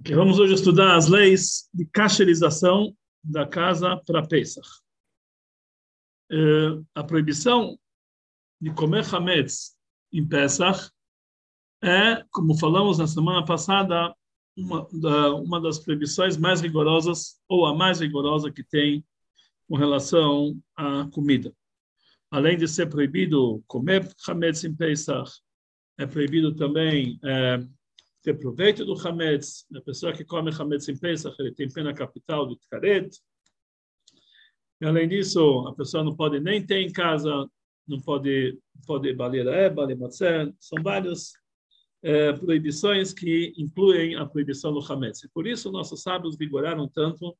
Okay, vamos hoje estudar as leis de cacherização da casa para Pesach. Uh, a proibição de comer hametz em Pesach é, como falamos na semana passada, uma, da, uma das proibições mais rigorosas, ou a mais rigorosa que tem com relação à comida. Além de ser proibido comer hametz em Pesach, é proibido também é, ter proveito do Hametz. A pessoa que come Hametz em Pesach, ele tem pena capital de Tkaret. E, além disso, a pessoa não pode nem ter em casa, não pode, pode balir eba, matzah. São várias é, proibições que incluem a proibição do Hametz. E por isso, nossos sábios vigoraram tanto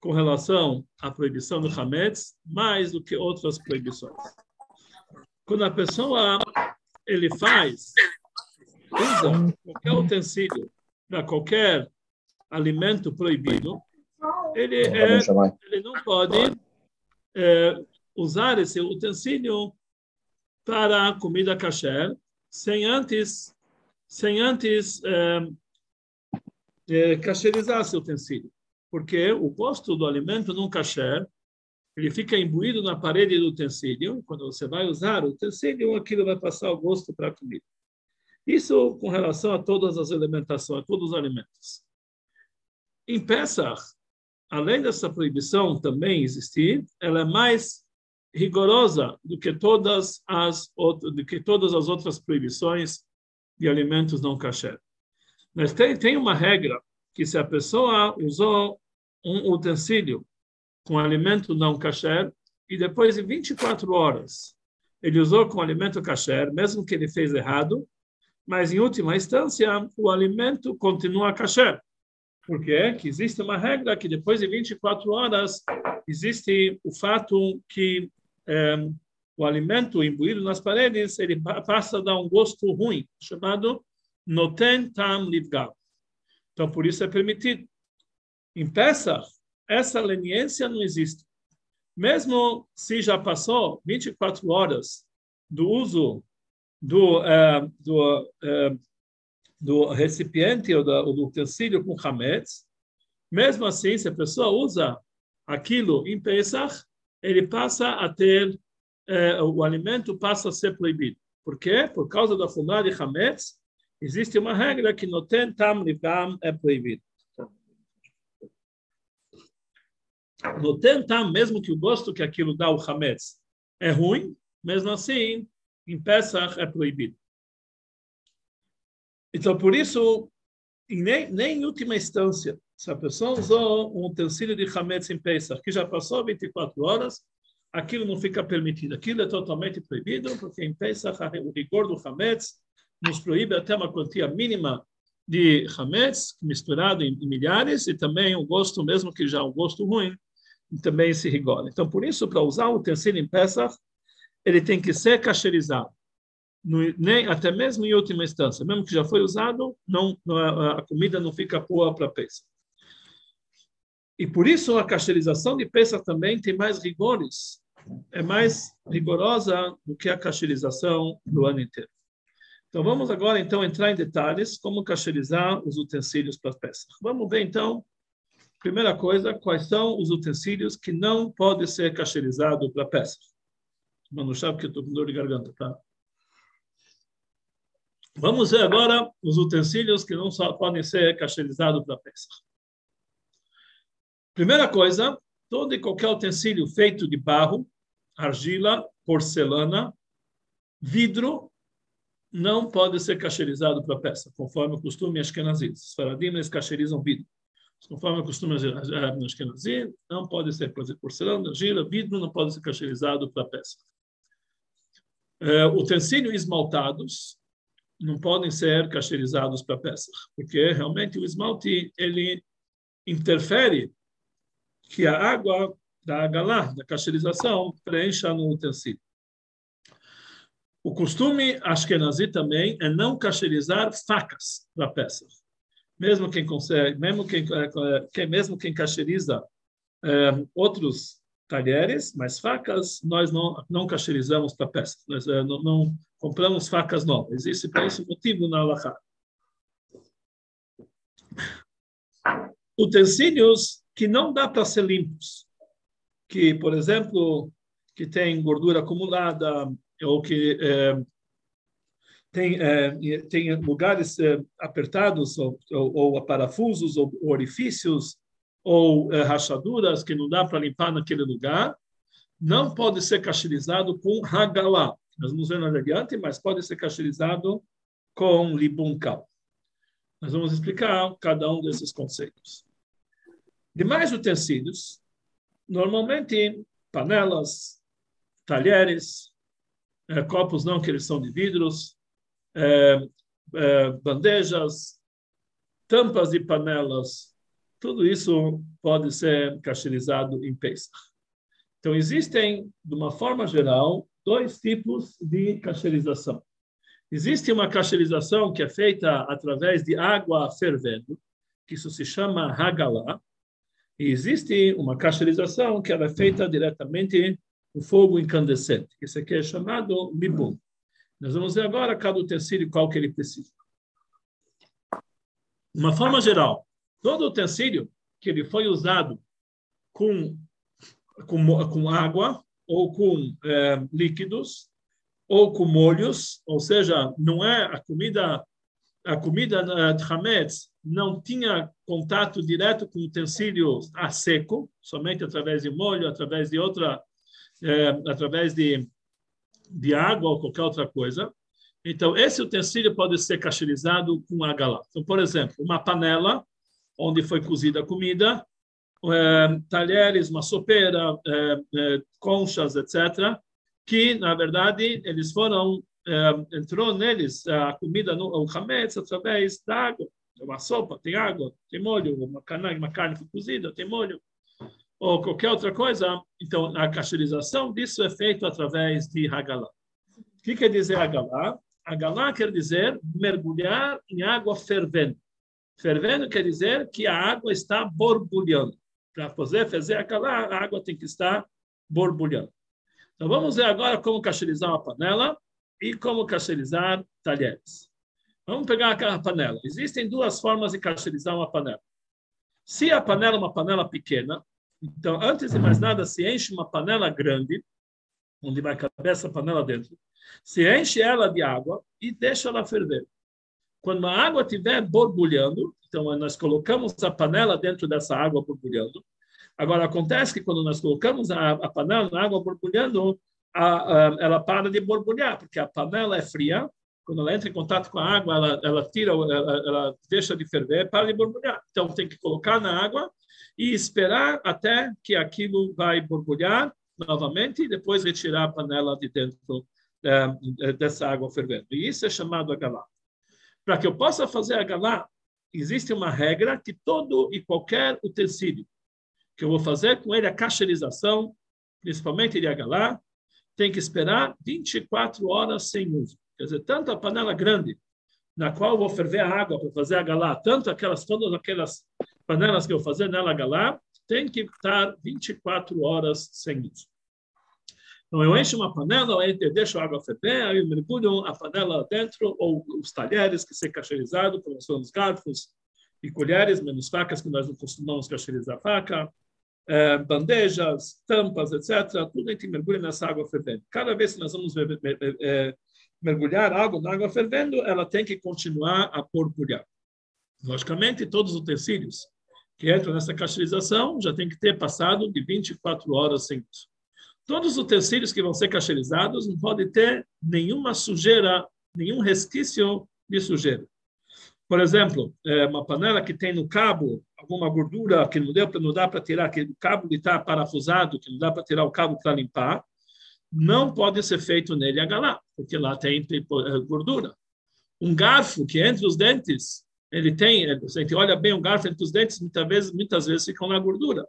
com relação à proibição do Hametz, mais do que outras proibições. Quando a pessoa ele faz usa qualquer utensílio para qualquer alimento proibido, ele, é, ele não pode é, usar esse utensílio para a comida kasher sem antes sem antes é, é, kasherizar esse utensílio. Porque o gosto do alimento não kasher, ele fica imbuído na parede do utensílio, quando você vai usar o utensílio, aquilo vai passar o gosto para a comida. Isso com relação a todas as alimentações, a todos os alimentos. Em Pesach, além dessa proibição também existir, ela é mais rigorosa do que todas as outras, do que todas as outras proibições de alimentos não kasher. Mas tem, tem uma regra que se a pessoa usou um utensílio com alimento não kasher e depois de 24 horas ele usou com alimento kasher, mesmo que ele fez errado, mas em última instância o alimento continua kasher. Por quê? Que existe uma regra que depois de 24 horas existe o fato que é, o alimento imbuído nas paredes ele passa a dar um gosto ruim, chamado noten tam livgal. Então, por isso é permitido. Em Pesach, essa leniência não existe. Mesmo se já passou 24 horas do uso do, uh, do, uh, do recipiente ou do, ou do utensílio com hametz, mesmo assim, se a pessoa usa aquilo em Pesach, ele passa a ter, uh, o alimento passa a ser proibido. Por quê? Por causa da fundada de hametz, existe uma regra que no tem tam é proibido. No tem tam, mesmo que o gosto que aquilo dá o hametz é ruim, mesmo assim, em Pesach é proibido. Então, por isso, nem, nem em última instância, se a pessoa usou um utensílio de Hametz em Pesach, que já passou 24 horas, aquilo não fica permitido. Aquilo é totalmente proibido, porque em Pesach o rigor do Hametz nos proíbe até uma quantia mínima de Hametz, misturado em, em milhares, e também o gosto, mesmo que já é um gosto ruim, também se rigora. Então, por isso, para usar o utensílio em Pesach, ele tem que ser cacherizado. No, nem até mesmo em última instância, mesmo que já foi usado, não, a, comida não fica boa para peça. E por isso a cacherização de peça também tem mais rigores, é mais rigorosa do que a cacherização do ano inteiro. Então vamos agora então entrar em detalhes como cacherizar os utensílios para peça. Vamos ver então, primeira coisa, quais são os utensílios que não podem ser cacherizados para peça. Mano, sabe que eu estou com dor de garganta, tá? Vamos ver agora os utensílios que não só podem ser cacherizados para peça. Primeira coisa, todo e qualquer utensílio feito de barro, argila, porcelana, vidro, não pode ser cacherizado para peça, conforme o costume ashkenazim. Os faradim, eles cacherizam vidro. Conforme o costume ashkenazim, não pode ser, por exemplo, porcelana, argila, vidro, não pode ser cacherizado para peça é, utensílios esmaltados não podem ser cacherizados para peça, porque realmente o esmalte ele interfere que a água da agalá, da cacherização, preencha no utensílio. O costume ashkenazi também é não cacherizar facas para peça. Mesmo quem consegue, mesmo quem, quem mesmo quem cacheriza é, outros talheres, mas facas nós não, não cacherizamos para peças. Nós é, não, não, compramos facas novas. Existe para isso motivo na Alaha. utensílios que não dá para ser limpos, que, por exemplo, que tem gordura acumulada ou que é, tem, é, tem lugares apertados ou, ou, ou, parafusos ou orifícios ou é, rachaduras que não dá para limpar naquele lugar, não pode ser cacherizado com hagalá. Nós vamos ver adiante, mas pode ser cacherizado com libunkal. Nós vamos explicar cada um desses conceitos. Demais utensílios, normalmente panelas, talheres, é, copos não que eles são de vidros, é, bandejas, tampas de panelas, tudo isso pode ser cacherizado em Pesach. Então, existem, de uma forma geral, dois tipos de cacherização. Existe uma cacherização que é feita através de água fervendo, que isso se chama hagalá, e existe uma cacherização que ela é feita diretamente com fogo incandescente, que isso aqui é chamado libum. Nós vamos ver agora cada utensílio qual que ele precisa. Uma forma geral, todo utensílio que ele foi usado com, com, com água ou com é, líquidos ou com molhos, ou seja, não é a comida a comida de Hametz não tinha contato direto com utensílio a seco, somente através de molho, através de outra, é, através de, de água ou qualquer outra coisa. Então, esse utensílio pode ser cacherizado com agalá. Então, por exemplo, uma panela onde foi cozida a comida, é, talheres, uma sopeira, é, é, conchas, etc., que, na verdade, eles foram é, entrou neles a comida, no, o hametz, através da água. Uma sopa, tem água, tem molho, uma carne, uma carne cozida, tem molho, ou qualquer outra coisa. Então, a cacherização disso é feito através de Hagalá. O que quer dizer Hagalá? Hagalá quer dizer mergulhar em água fervendo. Fervendo quer dizer que a água está borbulhando. Para fazer fazer Hagalá, a água tem que estar borbulhando. Então, vamos ver agora como cacherizar uma panela e como cacherizar talheres. Vamos pegar aquela panela. Existem duas formas de cacherizar uma panela. Se a panela é uma panela pequena, então, antes de mais nada, se enche uma panela grande, onde vai caber essa panela dentro, se enche ela de água e deixa ela ferver. Quando a água estiver borbulhando, então nós colocamos a panela dentro dessa água borbulhando. Agora, acontece que quando nós colocamos a, a panela na água borbulhando, a, a, ela para de borbulhar, porque a panela é fria. Quando ela entra em contato com a água, ela, ela tira, ela, ela deixa de ferver, para de borbulhar. Então, tem que colocar na água e esperar até que aquilo vai borbulhar novamente e depois retirar a panela de dentro é, dessa água fervendo. E isso é chamado agalá. Para que eu possa fazer agalá, existe uma regra que todo e qualquer utensílio que eu vou fazer com ele a cacherização, principalmente de agalá, tem que esperar 24 horas sem uso. Quer dizer, tanto a panela grande, na qual eu vou ferver a água para fazer a galá, tanto aquelas, todas aquelas panelas que eu vou fazer nela galá, tem que estar 24 horas sem uso. Então, eu encho uma panela, eu deixo a água ferver, aí eu mergulho a panela dentro, ou os talheres que ser cacherizados, como são os garfos e colheres, menos facas, que nós não costumamos cacherizar faca, é, bandejas, tampas, etc. Tudo a gente mergulha nessa água fervendo. Cada vez que nós vamos é, mergulhar água na água fervendo, ela tem que continuar a borbulhar. Logicamente, todos os utensílios que entram nessa cacherização já tem que ter passado de 24 horas sem uso. Todos os utensílios que vão ser cacherizados não podem ter nenhuma sujeira, nenhum resquício de sujeira. Por exemplo, é, uma panela que tem no cabo alguma gordura que não, deu, não dá para tirar, que o cabo está parafusado, que não dá para tirar o cabo para limpar, não pode ser feito nele agalá, porque lá tem é, gordura. Um garfo que entre os dentes, ele tem, a gente olha bem o garfo entre os dentes, muitas vezes, muitas vezes ficam na gordura.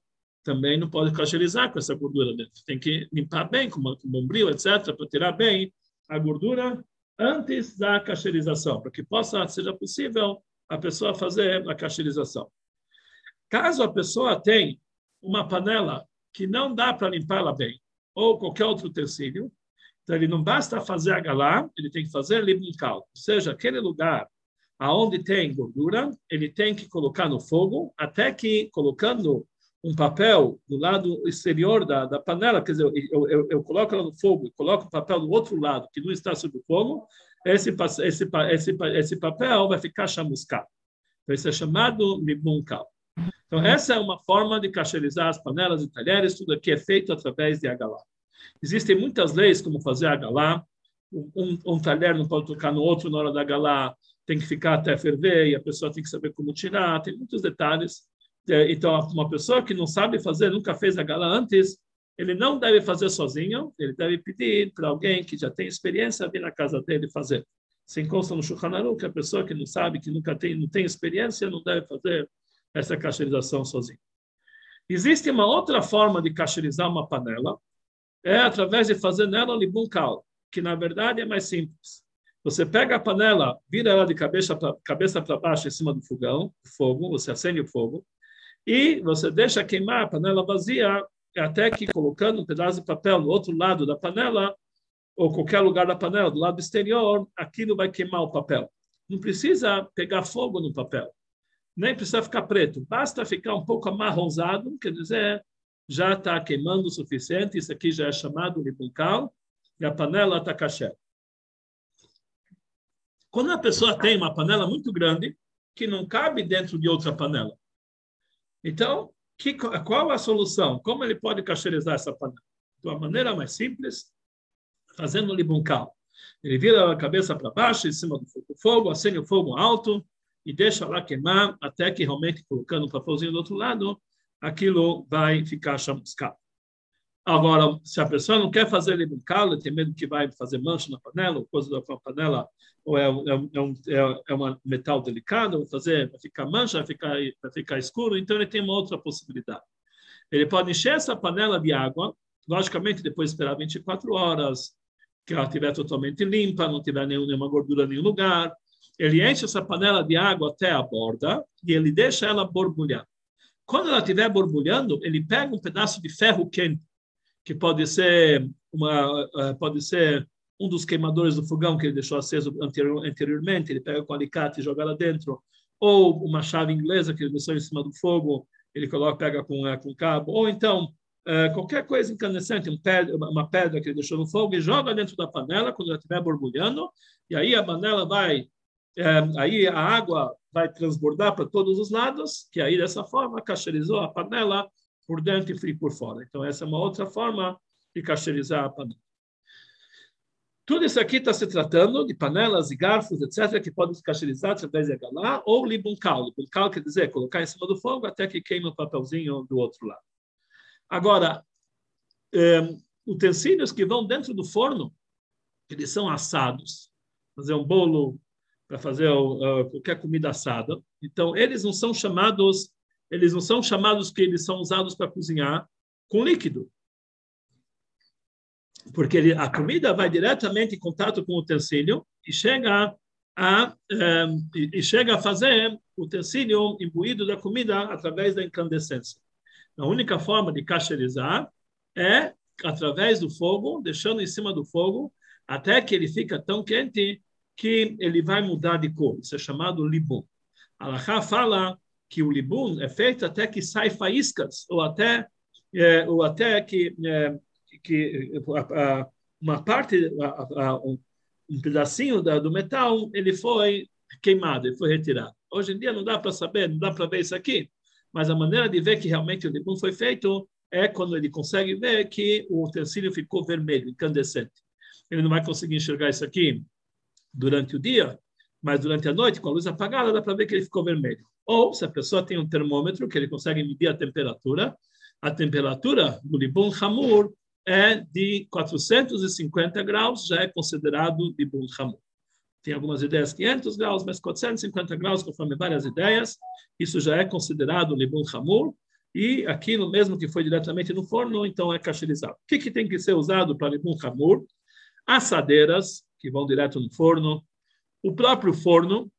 Também não pode cacherizar com essa gordura dentro. Tem que limpar bem com, com bombril, etc., para tirar bem a gordura antes da cacherização, para que possa, seja possível, a pessoa fazer a cacherização. Caso a pessoa tenha uma panela que não dá para limpá-la bem, ou qualquer outro utensílio, então ele não basta fazer a galá, ele tem que fazer limpical, ou seja, aquele lugar aonde tem gordura, ele tem que colocar no fogo, até que colocando um papel do lado exterior da, da panela, quer dizer, eu, eu, eu coloco ela no fogo e coloco o papel do outro lado, que não está sob o fogo, esse, esse, esse, esse papel vai ficar chamuscado. Então, isso é chamado libunkal. Então, essa é uma forma de cacherizar as panelas e talheres, tudo aqui é feito através de agalá. Existem muitas leis como fazer agalá. Um, um talher não pode tocar no outro na hora da agalá, tem que ficar até ferver e a pessoa tem que saber como tirar, tem muitos detalhes. É, então, uma pessoa que não sabe fazer, nunca fez agalá antes, ele não deve fazer sozinho, ele deve pedir para alguém que já tem experiência vir na casa dele fazer. Se encosta no Shulchan Aruch, a pessoa que não sabe, que nunca tem, não tem experiência, não deve fazer essa cacherização sozinho. Existe uma outra forma de cacherizar uma panela, é através de fazer nela libum cal, que na verdade é mais simples. Você pega a panela, vira ela de cabeça para cabeça para baixo em cima do fogão, fogo, você acende o fogo, e você deixa queimar a panela vazia até que colocando um pedaço de papel no outro lado da panela, ou qualquer lugar da panela, do lado exterior, aquilo vai queimar o papel. Não precisa pegar fogo no papel, nem precisa ficar preto, basta ficar um pouco amarronzado, quer dizer, já está queimando o suficiente, isso aqui já é chamado de buncal, e a panela está caché. Quando a pessoa tem uma panela muito grande, que não cabe dentro de outra panela, então que, qual a solução? Como ele pode cacherizar essa panela? De uma maneira mais simples, fazendo libuncal. Ele vira a cabeça para baixo, em cima do fogo, acende o fogo alto e deixa lá queimar até que realmente, colocando o papelzinho do outro lado, aquilo vai ficar chamuscado. Agora, se a pessoa não quer fazer libuncal, tem medo que vai fazer mancha na panela, ou coisa da panela, ou é, é, é, um, é, é um metal delicado, vai fazer, vai ficar mancha, vai ficar, vai ficar escuro, então ele tem uma outra possibilidade. Ele pode encher essa panela de água, logicamente depois esperar 24 horas, que ela estiver totalmente limpa, não tiver nenhuma gordura em nenhum lugar. Ele enche essa panela de água até a borda e ele deixa ela borbulhar. Quando ela estiver borbulhando, ele pega um pedaço de ferro quente que pode ser uma eh, pode ser um dos queimadores do fogão que ele deixou aceso anteriormente, ele pega com alicate e joga lá dentro, ou uma chave inglesa que ele deixou em cima do fogo, ele coloca pega com eh, com cabo, ou então eh, qualquer coisa incandescente, um uma pedra que ele deixou no fogo e joga dentro da panela quando ela estiver borbulhando, e aí a panela vai aí a água vai transbordar para todos os lados, que aí dessa forma cacherizou a panela por dentro e frio por fora. Então, essa é uma outra forma de cacherizar a panela. Tudo isso aqui está se tratando de panelas e garfos, etc., que podem se cacherizar através de agalá ou libuncal. Libuncal quer dizer colocar em cima do fogo até que queime o papelzinho do outro lado. Agora, um, utensílios que vão dentro do forno, eles são assados. Fazer um bolo para fazer uh, qualquer comida assada. Então, eles não são chamados eles não são chamados que eles são usados para cozinhar com líquido. Porque ele, a comida vai diretamente em contato com o utensílio e chega a, um, e, chega a fazer o utensílio imbuído da comida através da incandescência. A única forma de cacherizar é através do fogo, deixando em cima do fogo, até que ele fica tão quente que ele vai mudar de cor. Isso é chamado libum. Alahá fala que o libum é feito até que sai faíscas, ou até, é, ou até que, é, que a, a, uma parte, a, um, um, pedacinho da, do metal, ele foi queimado, ele foi retirado. Hoje em dia não dá para saber, não dá para ver isso aqui, mas a maneira de ver que realmente o libum foi feito é quando ele consegue ver que o utensílio ficou vermelho, incandescente. Ele não vai conseguir enxergar isso aqui durante o dia, mas durante a noite, com a luz apagada, dá para ver que ele ficou vermelho. Ou, se a pessoa tem um termômetro que ele consegue medir a temperatura, a temperatura do Libun Hamur é de 450 graus, já é considerado Libun Hamur. Tem algumas ideias 500 graus, mas 450 graus, conforme várias ideias, isso já é considerado Libun Hamur. E aquilo mesmo que foi diretamente no forno, então é cacherizado. O que, que tem que ser usado para Libun Hamur? Assadeiras, que vão direto no forno, o próprio forno,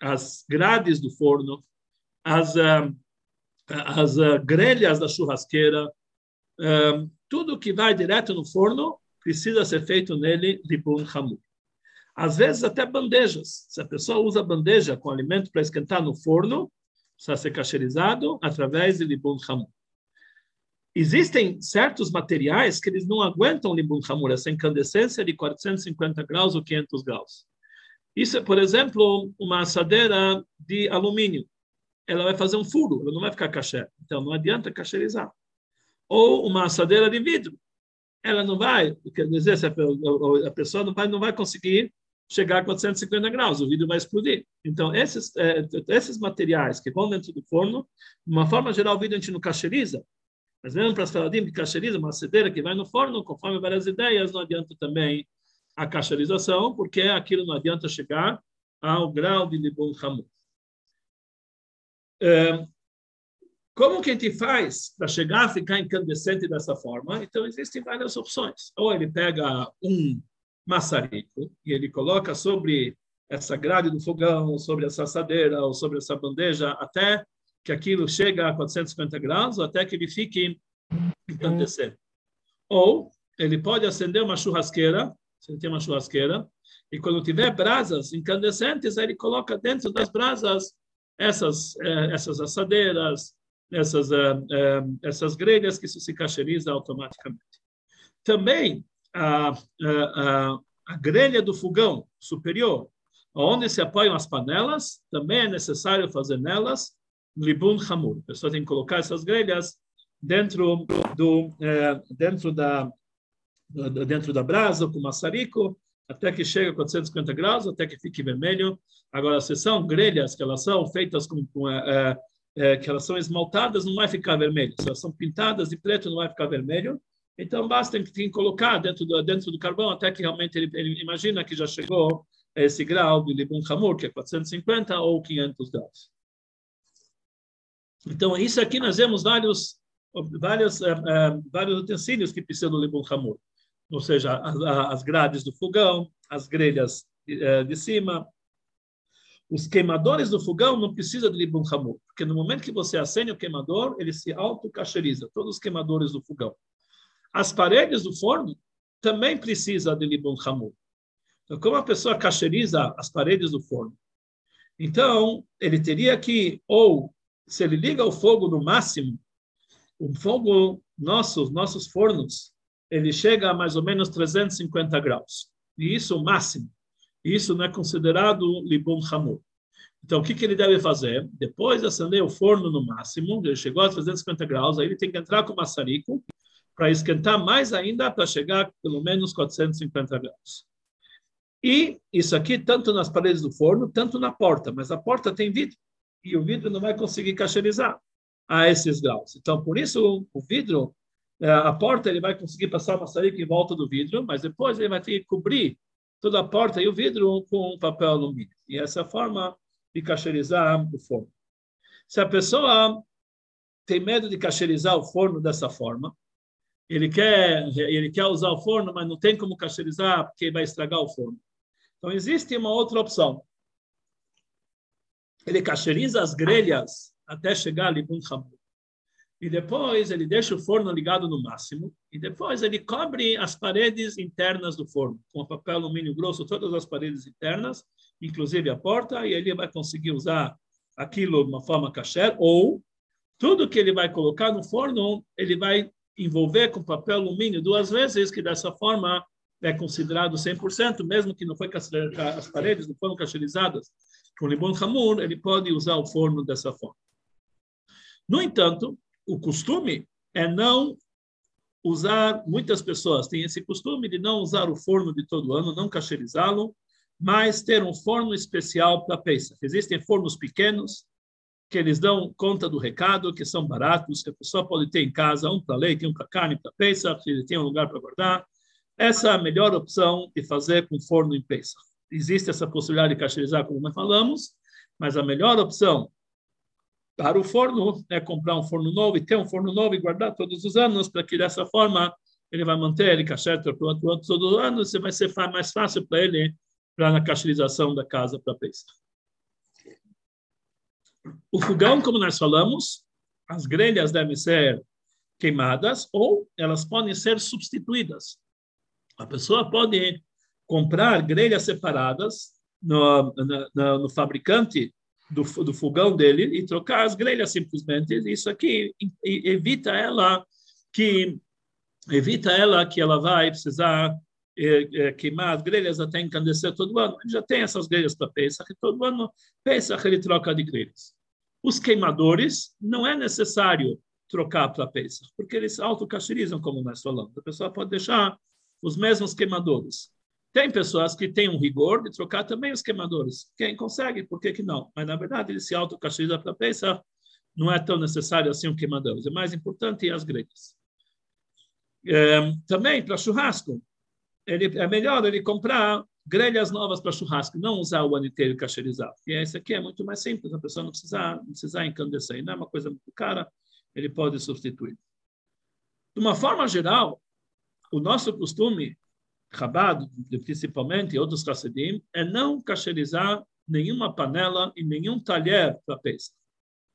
as grades do forno, as, uh, as uh, grelhas da churrasqueira, uh, tudo que vai direto no forno precisa ser feito nele bom hamur. Às vezes até bandejas. Se a pessoa usa bandeja com alimento para esquentar no forno, precisa ser cacherizado através de libun hamur. Existem certos materiais que eles não aguentam libun hamur, essa incandescência de 450 graus ou 500 graus. Isso é, por exemplo, uma assadeira de alumínio. Ela vai fazer um furo, ela não vai ficar caché. Então, não adianta cacherizar. Ou uma assadeira de vidro. Ela não vai, quer dizer, a pessoa não vai, não vai conseguir chegar a 450 graus, o vidro vai explodir. Então, esses, é, esses materiais que vão dentro do forno, de uma forma geral, o vidro a gente não cacheriza, mas mesmo para as faladim que cacheriza, uma cedeira que vai no forno, conforme várias ideias, não adianta também a cacherização, porque aquilo não adianta chegar ao grau de libun hamur. É, como que a gente faz para chegar a ficar incandescente dessa forma? Então, existem várias opções. Ou ele pega um maçarico e ele coloca sobre essa grade do fogão, sobre essa assadeira ou sobre essa bandeja, até que aquilo chega a 450 graus, até que ele fique incandescente. Ou ele pode acender uma churrasqueira, se ele tem uma churrasqueira, e quando tiver brasas incandescentes, ele coloca dentro das brasas essas eh, essas assadeiras, essas eh, eh, essas grelhas que isso se cacheriza automaticamente. Também a, a, a grelha do fogão superior, onde se apoiam as panelas, também é necessário fazer nelas libun hamur. A pessoa tem que colocar essas grelhas dentro do dentro da dentro da brasa com maçarico até que chegue a 450 graus, até que fique vermelho. Agora, se são grelhas que elas são feitas com, com é, é, que elas são esmaltadas, não vai ficar vermelho. Se elas são pintadas de preto, não vai ficar vermelho. Então, basta que colocar dentro do, dentro do carvão até que realmente ele, ele imagina que já chegou a esse grau de Libun Hamur, que é 450 ou 500 graus. Então, isso aqui nós vemos vários, vários, uh, uh, vários utensílios que precisam do Libun Hamur. Ou seja, as, grades do fogão, as grelhas uh, de cima. Os queimadores do fogão não precisam de Libun Hamur, porque no momento que você acende o queimador, ele se auto-cacheriza, todos os queimadores do fogão. As paredes do forno também precisa de libun hamur. Então, como a pessoa cacheriza as paredes do forno? Então, ele teria que, ou, se ele liga o fogo no máximo, o fogo, nossos, nossos fornos, ele chega a mais ou menos 350 graus. E isso o máximo. Isso não é considerado libum hamur. Então, o que, que ele deve fazer? Depois de acender o forno no máximo, ele chegou a 350 graus, aí ele tem que entrar com o maçarico para esquentar mais ainda para chegar pelo menos 450 graus. E isso aqui tanto nas paredes do forno, tanto na porta, mas a porta tem vidro e o vidro não vai conseguir cacherizar a esses graus. Então, por isso o vidro, é, a porta ele vai conseguir passar maçarico em volta do vidro, mas depois ele vai ter que cobrir toda a porta e o vidro com um papel alumínio. E essa é forma de cacherizar o forno. Se a pessoa tem medo de cacherizar o forno dessa forma, ele quer, ele quer usar o forno, mas não tem como cacherizar porque vai estragar o forno. Então, existe uma outra opção. Ele cacheriza as grelhas até chegar ali com o E depois ele deixa o forno ligado no máximo. E depois ele cobre as paredes internas do forno, com papel alumínio grosso, todas as paredes internas, inclusive a porta, e ele vai conseguir usar aquilo de uma forma kasher, ou tudo que ele vai colocar no forno, ele vai envolver com papel alumínio duas vezes, que dessa forma é considerado 100%, mesmo que não foi as paredes não foram cacherizadas com limão hamur, ele pode usar o forno dessa forma. No entanto, o costume é não usar, muitas pessoas têm esse costume de não usar o forno de todo ano, não cacherizá-lo, mas ter um forno especial para peça. Existem fornos pequenos, que eles dão conta do recado, que são baratos, que a pessoa pode ter em casa, um para leite, um para carne, para peça, se ele tem um lugar para guardar. Essa é a melhor opção de fazer com forno em peça. Existe essa possibilidade de cacherizar, como nós falamos, mas a melhor opção para o forno é comprar um forno novo e ter um forno novo e guardar todos os anos, para que dessa forma ele vai manter ele cachê todos os anos e vai ser mais fácil para ele para na cacherização da casa para peça. O fogão, como nós falamos, as grelhas devem ser queimadas ou elas podem ser substituídas. A pessoa pode comprar grelhas separadas no, no, no fabricante do, do, fogão dele e trocar as grelhas simplesmente. Isso aqui evita ela que evita ela que ela vai precisar é, é, queimar as grelhas até encandecer todo ano. Ele já tem essas grelhas para Pesach e todo ano Pesach ele troca de grelhas. Os queimadores não é necessário trocar para Pesach, porque eles autocacherizam, como nós falamos. A pessoa pode deixar os mesmos queimadores. Tem pessoas que têm um rigor de trocar também os queimadores. Quem consegue, por que, que não? Mas, na verdade, ele se autocacheriza para Pesach, não é tão necessário assim um queimador. O mais importante é as grelhas. É, também, para churrasco, ele, é melhor ele comprar grelhas novas para churrasco, não usar o ano inteiro cacherizado. E esse aqui é muito mais simples, a pessoa não precisa, não precisa encandecer. Não é uma coisa muito cara, ele pode substituir. De uma forma geral, o nosso costume Chabad, principalmente, e outros Hassidim, é não cacherizar nenhuma panela e nenhum talher para Pesach.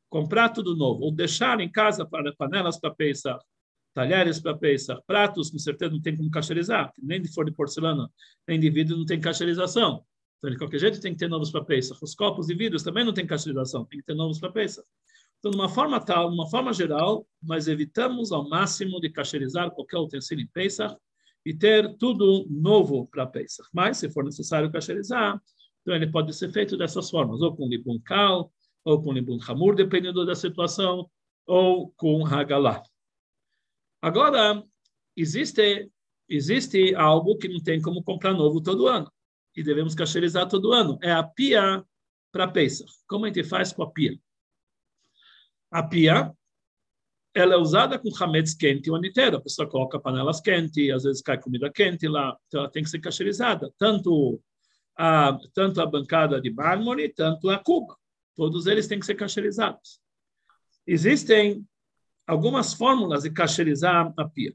Comprar tudo novo, ou deixar em casa para panelas para Pesach, talheres para Pesach, pratos, com certeza não tem como cacherizar, nem de for de porcelana, nem de vidro não tem cacherização. Então, de qualquer jeito, tem que ter novos para Pesach. Os copos de vidros também não tem cacherização, tem que ter novos para Pesach. Então, de uma forma tal, de uma forma geral, nós evitamos ao máximo de cacherizar qualquer utensílio em Pesach, e ter tudo novo para Pesach. Mas, se for necessário cacherizar, então ele pode ser feito dessas formas, ou com libun kal, ou com libun hamur, dependendo da situação, ou com hagalá. Agora, existe, existe algo que não tem como comprar novo todo ano, e devemos cacherizar todo ano, é a pia para Pesach. Como a gente faz com a pia? A pia ela é usada com hametz quente o ano inteiro. A pessoa coloca panelas quentes, às vezes cai comida quente lá, então ela tem que ser cacherizada. Tanto a, tanto a bancada de mármore, tanto a cuba. Todos eles têm que ser cacherizados. Existem algumas fórmulas de cacherizar a pia.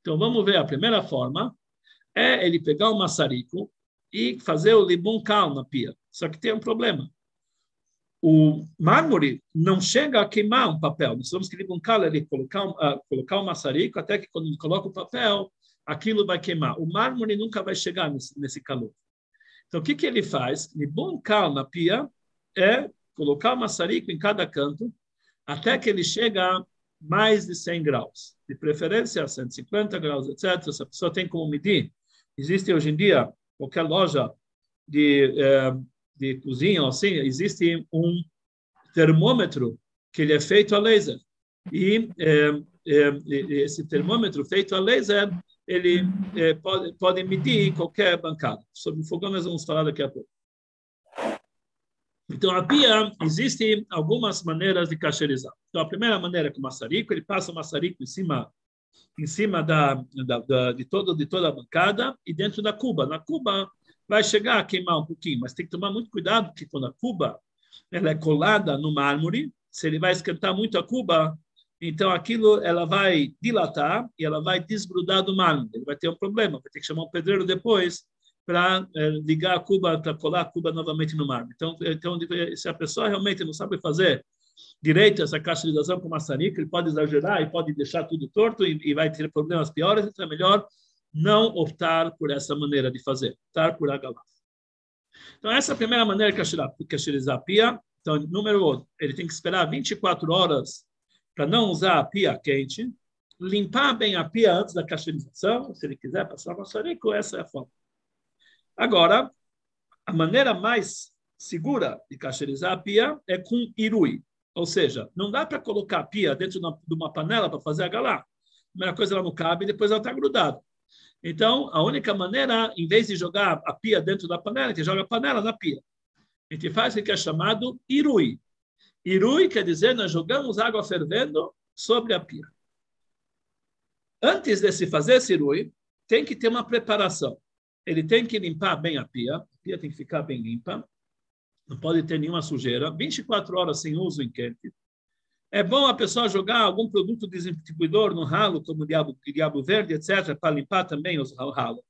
Então vamos ver. A primeira forma é ele pegar o maçarico e fazer o limão cal na pia. Só que tem um problema o mármore não chega a queimar um papel. Nós temos que ele colocar uh, colocar um maçarico até que quando coloca o papel, aquilo vai queimar. O mármore nunca vai chegar nesse, nesse calor. Então, o que, que ele faz? Cal na pia é colocar o maçarico em cada canto até que ele chega a mais de 100 graus. De preferência, 150 graus, etc. Se a pessoa tem como medir, existe hoje em dia, qualquer loja de... Eh, de cozinha, assim, existe um termômetro que ele é feito a laser. E é, é, esse termômetro feito a laser, ele é, pode, pode medir qualquer bancada. Sobre o fogão nós vamos falar daqui a pouco. Então, a pia, existem algumas maneiras de cacherizar. Então, a primeira maneira é com o maçarico, ele passa o maçarico em cima, em cima da, da, da, de, todo, de toda a bancada e dentro da cuba. Na cuba, vai chegar a queimar um pouquinho, mas tem que tomar muito cuidado, porque quando a cuba ela é colada no mármore, se ele vai esquentar muito a cuba, então aquilo ela vai dilatar e ela vai desgrudar do mármore. Ele vai ter um problema, vai ter que chamar um pedreiro depois para é, ligar a cuba, para colar a cuba novamente no mármore. Então, então, se a pessoa realmente não sabe fazer direito essa cacheirização com maçarico, ele pode exagerar e pode deixar tudo torto e, e vai ter problemas piores, então é melhor não optar por essa maneira de fazer, optar por agalá. Então, essa é a primeira maneira cacherizar a pia. Então, número um, ele tem que esperar 24 horas para não usar a pia quente, limpar bem a pia antes da cacherização, se ele quiser passar maçarico, essa é a forma. Agora, a maneira mais segura de cacherizar a pia é com irui, ou seja, não dá para colocar a pia dentro de uma panela para fazer a galá. A primeira coisa ela não cabe depois ela está grudada. Então, a única maneira, em vez de jogar a pia dentro da panela, a gente joga a panela na pia. A gente faz o que é chamado irui. Irui quer dizer nós jogamos água fervendo sobre a pia. Antes de se fazer esse irui, tem que ter uma preparação. Ele tem que limpar bem a pia, a pia tem que ficar bem limpa, não pode ter nenhuma sujeira, 24 horas sem uso em quente. É bom a pessoa jogar algum produto desinfetador no ralo, como diabo, diabo verde, etc., para limpar também os, o ralo.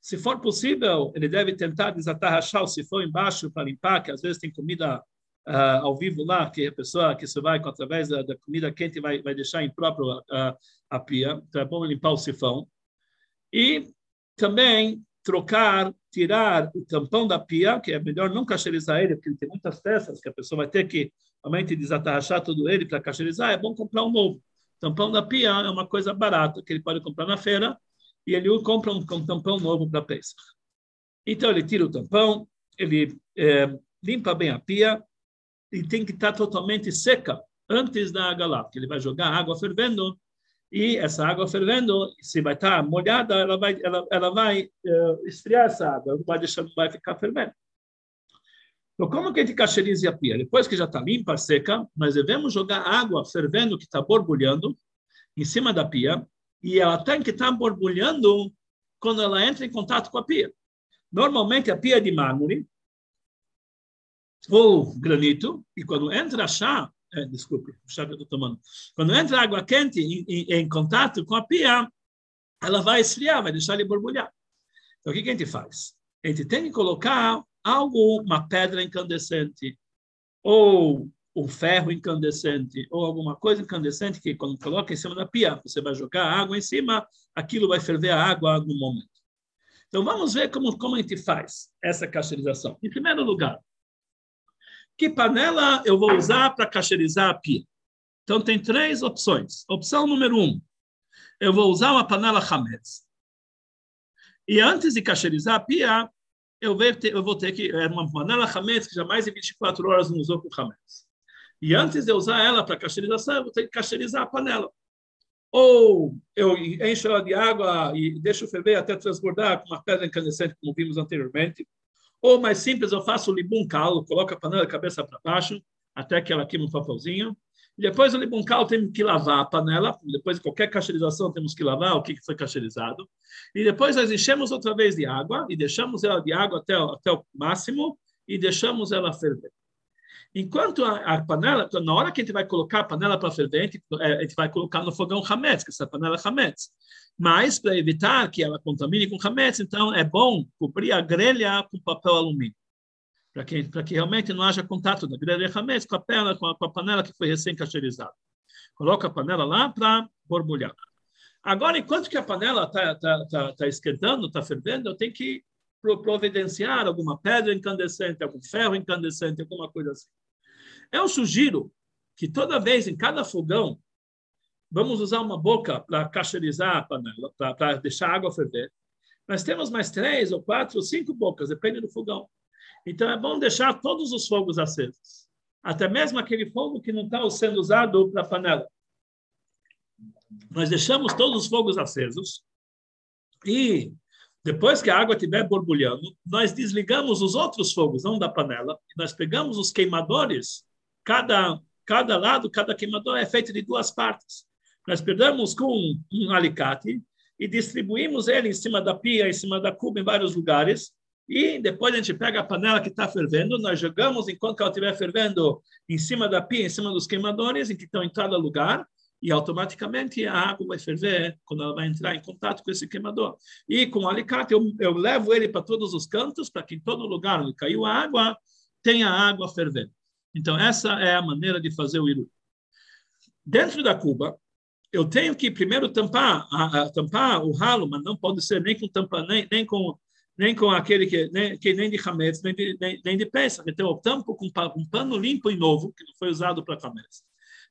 Se for possível, ele deve tentar desatarrachar o sifão embaixo para limpar, que às vezes tem comida uh, ao vivo lá, que a pessoa que se vai através da, da comida quente vai, vai deixar impróprio uh, a pia. Então é bom limpar o sifão. E também trocar tirar o tampão da pia, que é melhor não cacherizar ele, porque ele tem muitas peças que a pessoa vai ter que realmente desatarrachar todo ele para cacherizar, é bom comprar um novo. Tampão da pia é uma coisa barata que ele pode comprar na feira e ele compra um, um tampão novo para Pesach. Então ele tira o tampão, ele é, limpa bem a pia e tem que estar totalmente seca antes da água lá, porque ele vai jogar água fervendo e essa água fervendo, se vai estar molhada, ela vai, ela, ela vai uh, esfriar essa água, não vai deixar, não vai ficar fervendo. Então, como que a gente cacheriza a pia? Depois que já está limpa, seca, nós devemos jogar água fervendo que está borbulhando em cima da pia e ela tem que estar borbulhando quando ela entra em contato com a pia. Normalmente a pia é de mármore ou granito e quando entra chá, é, desculpe, chá que eu estou tomando. Quando entra água quente em, em, em, contato com a pia, ela vai esfriar, vai deixar ele borbulhar. Então, o que, que a gente faz? A gente tem que colocar algo, uma pedra incandescente, ou um ferro incandescente, ou alguma coisa incandescente que, quando coloca em cima da pia, você vai jogar água em cima, aquilo vai ferver a água no momento. Então, vamos ver como, como a gente faz essa cacherização. Em primeiro lugar, que panela eu vou usar para cacherizar a pia? Então, tem três opções. Opção número um, eu vou usar uma panela Hametz. E antes de cacherizar a pia, eu vou ter, eu vou ter que... É uma panela Hametz que já mais de 24 horas não usou com Hametz. E antes de eu usar ela para cacherização, eu vou ter que cacherizar a panela. Ou eu encho ela de água e deixo ferver até transbordar com uma pedra incandescente, como vimos anteriormente. Ou mais simples, eu faço o libum calo, coloco a panela de cabeça para baixo, até que ela queime um papelzinho. Depois o libum calo tem que lavar a panela, depois de qualquer cacherização temos que lavar o que foi cacherizado. E depois nós enchemos outra vez de água e deixamos ela de água até, até o máximo e deixamos ela ferver. Enquanto a, a, panela, na hora que a gente vai colocar a panela para ferver, a gente, é, a gente, vai colocar no fogão Hametz, que é essa panela Hametz. Mas, para evitar que ela contamine com Hametz, então é bom cobrir a grelha com papel alumínio. Para que, que realmente não haja contato da grelha Hametz com a, panela, com a, com a panela que foi recém-cacherizada. Coloca a panela lá para borbulhar. Agora, enquanto que a panela está tá, tá, tá esquentando, está fervendo, eu tenho que providenciar alguma pedra incandescente, algum ferro incandescente, alguma coisa assim. Eu sugiro que toda vez, em cada fogão, vamos usar uma boca para cacherizar a panela, para deixar a água ferver. Nós temos mais três ou quatro ou cinco bocas, depende do fogão. Então é bom deixar todos os fogos acesos, até mesmo aquele fogo que não está sendo usado para panela. Nós deixamos todos os fogos acesos e depois que a água estiver borbulhando, nós desligamos os outros fogos, não da panela, nós pegamos os queimadores, cada, cada lado, cada queimador é feito de duas partes. Nós pegamos com um, um alicate e distribuímos ele em cima da pia, em cima da cuba, em vários lugares, e depois a gente pega a panela que está fervendo, nós jogamos, enquanto ela estiver fervendo, em cima da pia, em cima dos queimadores, em que estão em cada lugar, e automaticamente a água vai ferver quando ela vai entrar em contato com esse queimador. E com o alicate eu, eu levo ele para todos os cantos, para que em todo lugar onde caiu a água, tenha água fervendo. Então, essa é a maneira de fazer o iru. Dentro da cuba, eu tenho que primeiro tampar, a, a, tampar o ralo, mas não pode ser nem com tampa, nem, nem com nem com aquele que nem, que nem de hametz, nem de, nem, nem de peça. Então, tampo com um pano limpo e novo, que não foi usado para hametz.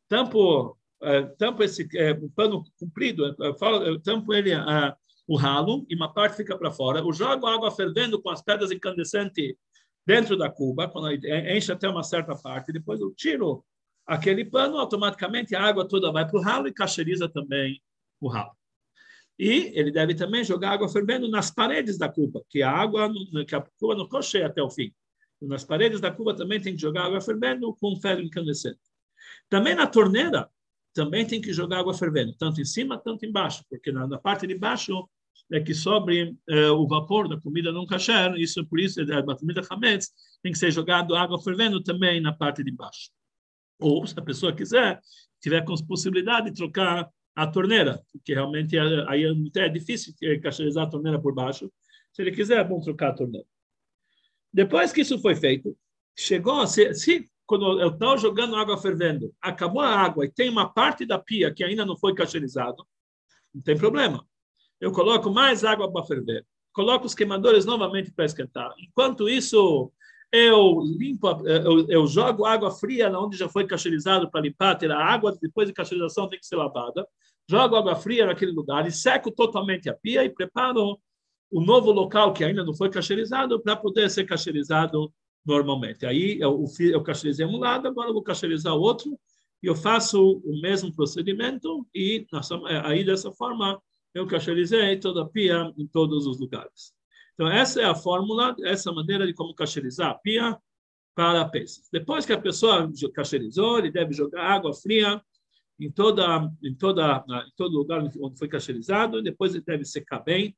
Tampo é, tampo esse um pano comprido, eu tampo ele o ralo e uma parte fica para fora. Eu jogo água fervendo com as pedras incandescentes dentro da cuba, quando enche até uma certa parte. Depois eu tiro aquele pano, automaticamente a água toda vai para o ralo e cacheriza também o ralo. E ele deve também jogar água fervendo nas paredes da cuba, que a água, que a cuba não ficou cheia até o fim. Nas paredes da cuba também tem que jogar água fervendo com ferro incandescente. Também na torneira, também tem que jogar água fervendo, tanto em cima, tanto embaixo, porque na, na parte de baixo é que sobre é, o vapor da comida não kasher, isso por isso é, a comida hametz tem que ser jogado água fervendo também na parte de baixo. Ou, se a pessoa quiser, tiver com possibilidade de trocar a torneira, porque realmente é, aí é, é difícil cacherizar a torneira por baixo. Se ele quiser, é bom trocar a torneira. Depois que isso foi feito, chegou a ser, se quando eu estou jogando água fervendo, acabou a água e tem uma parte da pia que ainda não foi cacherizado, não tem problema. Eu coloco mais água para ferver. coloco os queimadores novamente para esquentar. Enquanto isso, eu limpo, eu, eu jogo água fria onde já foi cacherizado para limpar, ter a água depois de cacherização tem que ser lavada. Jogo água fria naquele lugar e seco totalmente a pia e preparo o novo local que ainda não foi cacherizado para poder ser cacherizado normalmente. Aí eu, eu cacherizei um lado, agora vou cacherizar o outro e eu faço o mesmo procedimento e aí dessa forma eu cacherizei toda a pia em todos os lugares. Então, essa é a fórmula, essa maneira de como cacherizar a pia para peças. Depois que a pessoa cacherizou, ele deve jogar água fria em, toda, em, toda, em todo lugar onde foi cacherizado, depois ele deve secar bem.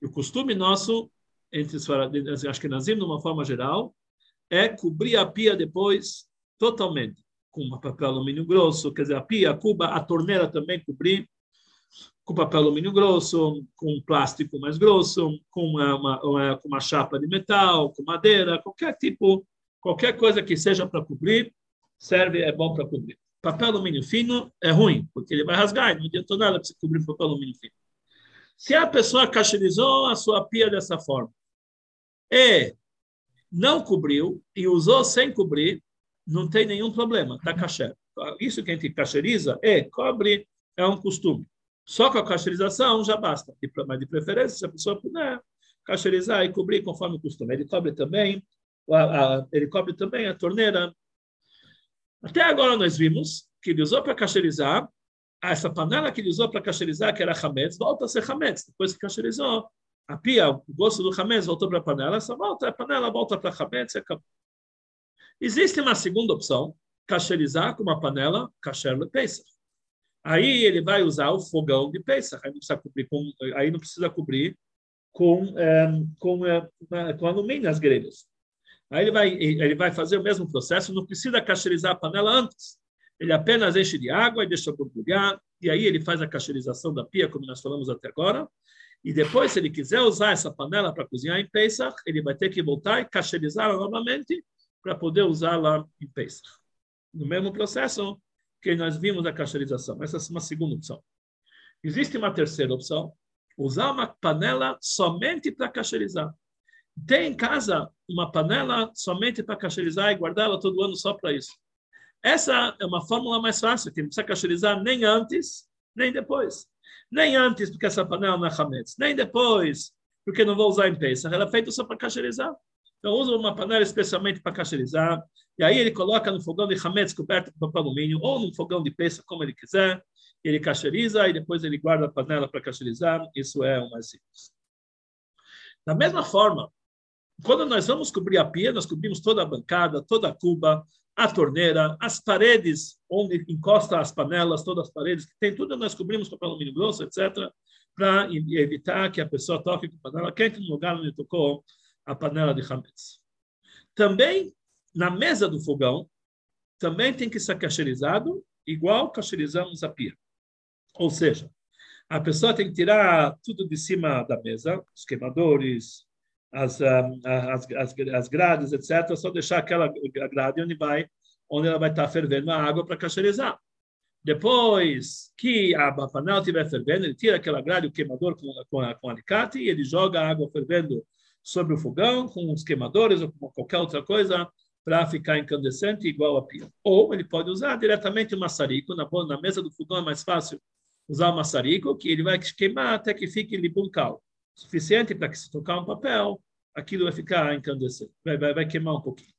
E o costume nosso, entre os acho que nazim, de uma forma geral, é cobrir a pia depois totalmente, com um papel alumínio grosso, quer dizer, a pia, a cuba, a torneira também cobrir, com papel alumínio grosso, com plástico mais grosso, com uma, uma, uma chapa de metal, com madeira, qualquer tipo, qualquer coisa que seja para cobrir, serve, é bom para cobrir. Papel alumínio fino é ruim, porque ele vai rasgar, e não adianta nada para você cobrir papel alumínio fino. Se a pessoa cacherizou a sua pia dessa forma e não cobriu e usou sem cobrir, não tem nenhum problema, está caché. Isso que a gente cacheriza é cobre, é um costume. Só com a cacherização já basta. Mas de preferência, se a pessoa puder cacherizar e cobrir conforme o costume. Ele cobre também, a, a, ele cobre também a torneira. Até agora nós vimos que ele usou para cacherizar, essa panela que ele usou para cacherizar, que era chametz, volta a ser chametz. Depois que cacherizou, a pia, o gosto do chametz voltou para a panela, essa volta, a panela volta para chametz e acabou. Existe uma segunda opção, cacherizar com uma panela kasher lepesach. Aí ele vai usar o fogão de Pesach, aí não precisa cobrir com, aí não precisa cobrir com, é, com, é, com alumínio as grelhas. Aí ele vai, ele vai fazer o mesmo processo, não precisa cacherizar a panela antes. Ele apenas enche de água e deixa borbulhar, e aí ele faz a cacherização da pia, como nós falamos até agora. E depois, se ele quiser usar essa panela para cozinhar em Pesach, ele vai ter que voltar e cacherizá-la novamente para poder usá-la em Pesach. No mesmo processo, que nós vimos a cacherização. Essa é uma segunda opção. Existe uma terceira opção, usar uma panela somente para cacherizar. Tem em casa uma panela somente para cacherizar e guardá-la todo ano só para isso. Essa é uma fórmula mais fácil, que não precisa cacherizar nem antes, nem depois. Nem antes, porque essa panela não é hametz. Nem depois, porque não vou usar em peça. Ela é feita só para cacherizar. Então, usa uma panela especialmente para cacherizar. E aí ele coloca no fogão de hametz coberto com papel alumínio ou no fogão de peça, como ele quiser. Ele cacheriza e depois ele guarda a panela para cacherizar. Isso é o mais simples. Da mesma forma, quando nós vamos cobrir a pia, nós cobrimos toda a bancada, toda a cuba, a torneira, as paredes onde encosta as panelas, todas as paredes que tem tudo, nós cobrimos com papel alumínio grosso, etc., para evitar que a pessoa toque com a panela quente no lugar onde tocou a panela de Hametz. Também, na mesa do fogão, também tem que ser cacherizado, igual cacherizamos a pia. Ou seja, a pessoa tem que tirar tudo de cima da mesa, os queimadores, as, ah, as, as, as grades, etc., só deixar aquela grade onde vai, onde ela vai estar fervendo a água para cacherizar. Depois que a panela estiver fervendo, ele tira aquela grade, o queimador com, com, com alicate, e ele joga a água fervendo sobre o fogão, com os queimadores ou com qualquer outra coisa, para ficar incandescente igual a pia. Ou ele pode usar diretamente o maçarico, na, na mesa do fogão é mais fácil usar o maçarico, que ele vai queimar até que fique libuncal, suficiente para que se tocar um papel, aquilo vai ficar incandescente, vai, vai, vai queimar um pouquinho.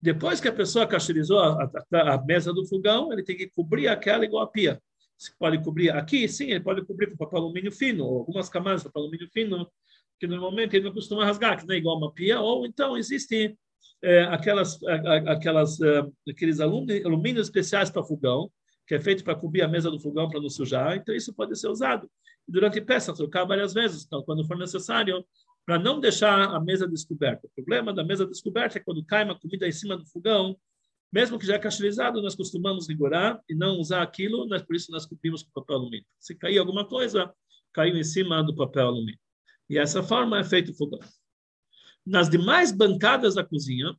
Depois que a pessoa cacherizou a, a, a, mesa do fogão, ele tem que cobrir aquela igual a pia. Se pode cobrir aqui, sim, ele pode cobrir com papel alumínio fino, ou algumas camadas de papel alumínio fino, que normalmente ele não costuma rasgar, que não é igual uma pia, ou então existem é, aquelas, aquelas, é, aqueles alumínios especiais para fogão, que é feito para cobrir a mesa do fogão para não sujar, então isso pode ser usado. Durante peça, trocar várias vezes, então, quando for necessário, para não deixar a mesa descoberta. O problema da mesa descoberta é quando cai uma comida em cima do fogão, mesmo que já é cacherizado, nós costumamos rigorar e não usar aquilo, nós, por isso nós cobrimos com papel alumínio. Se cair alguma coisa, caiu em cima do papel alumínio. E essa forma é feito fogão. Nas demais bancadas da cozinha,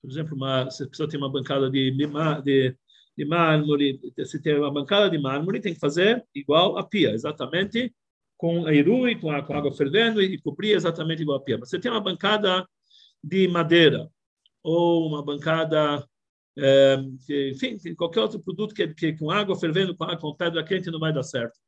por exemplo, uma, se a pessoa tem uma bancada de, de, de mármore, se tem uma bancada de mármore, tem que fazer igual a pia, exatamente com a irui, com, a, com água fervendo e cobrir exatamente igual a pia. Você tem uma bancada de madeira ou uma bancada, é, enfim, qualquer outro produto que, que com água fervendo, com, água, com pedra quente não vai dar certo.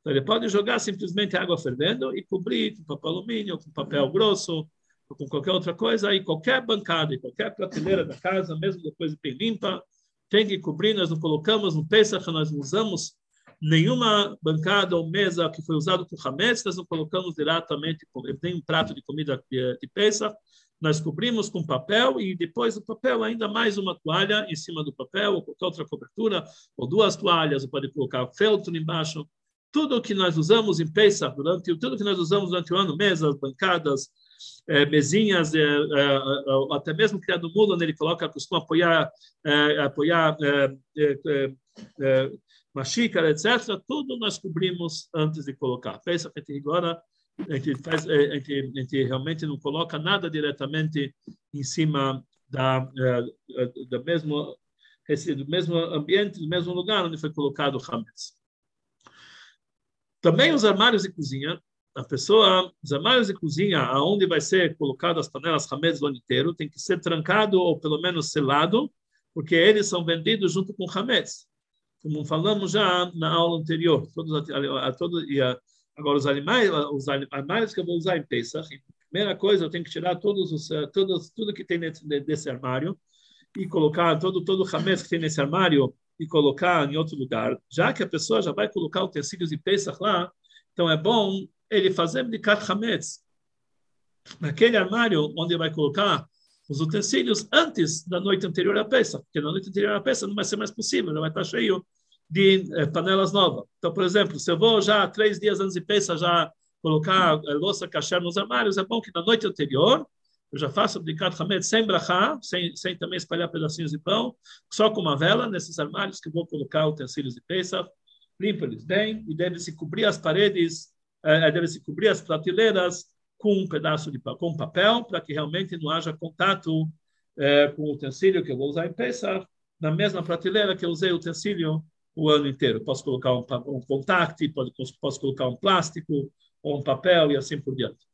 Então ele pode jogar simplesmente água fervendo e cobrir com papel alumínio, com papel grosso, ou com qualquer outra coisa, e qualquer bancada, e qualquer prateleira da casa, mesmo depois de bem limpa, tem que cobrir, nós não colocamos no Pesach, nós não usamos nenhuma bancada ou mesa que foi usado com hametz, nós não colocamos diretamente, nem um prato de comida de, de Pesach, nós cobrimos com papel e depois do papel ainda mais uma toalha em cima do papel ou qualquer outra cobertura, ou duas toalhas, ou pode colocar feltro embaixo. Tudo que nós usamos em Pesach, durante, tudo que nós usamos durante o ano, mesas, bancadas, é, mesinhas, é, é, até mesmo criado mudo, onde ele coloca, costuma apoiar, apoiar uma xícara, etc. Tudo nós cobrimos antes de colocar. Pensa que agora a gente, faz, a gente, a gente realmente não coloca nada diretamente em cima da, da mesmo do mesmo ambiente, do mesmo lugar onde foi colocado o Hametz. Também os armários de cozinha, a pessoa, os armários de cozinha, aonde vai ser colocado as panelas Hametz o ano inteiro, tem que ser trancado ou pelo menos selado, porque eles são vendidos junto com Hametz. Como falamos já na aula anterior, todos, a, todos e a, agora os animais, os animais que eu vou usar em Pesach, primeira coisa, eu tenho que tirar todos os, todos, tudo que tem nesse, desse armário e colocar todo todo o Hametz que tem nesse armário e colocar em outro lugar. Já que a pessoa já vai colocar utensílios de Pesach lá, então é bom ele fazer de Hametz naquele armário onde vai colocar os utensílios antes da noite anterior à peça, porque na noite anterior à peça não vai ser mais possível, já vai estar cheio de eh, panelas novas. Então, por exemplo, se eu vou já três dias antes de peça já colocar eh, louça kasher nos armários, é bom que na noite anterior eu já faço abdicat hametz sem brachá, sem, sem também espalhar pedacinhos de pão, só com uma vela nesses armários que vou colocar utensílios de peça, limpo eles bem e deve-se cobrir as paredes é, é, deve-se cobrir as prateleiras com um pedaço de com papel, para que realmente não haja contato é, com o utensílio que eu vou usar em Pesach, na mesma prateleira que eu usei o utensílio o ano inteiro. Posso colocar um, um contact, posso colocar um plástico ou um papel e assim por diante.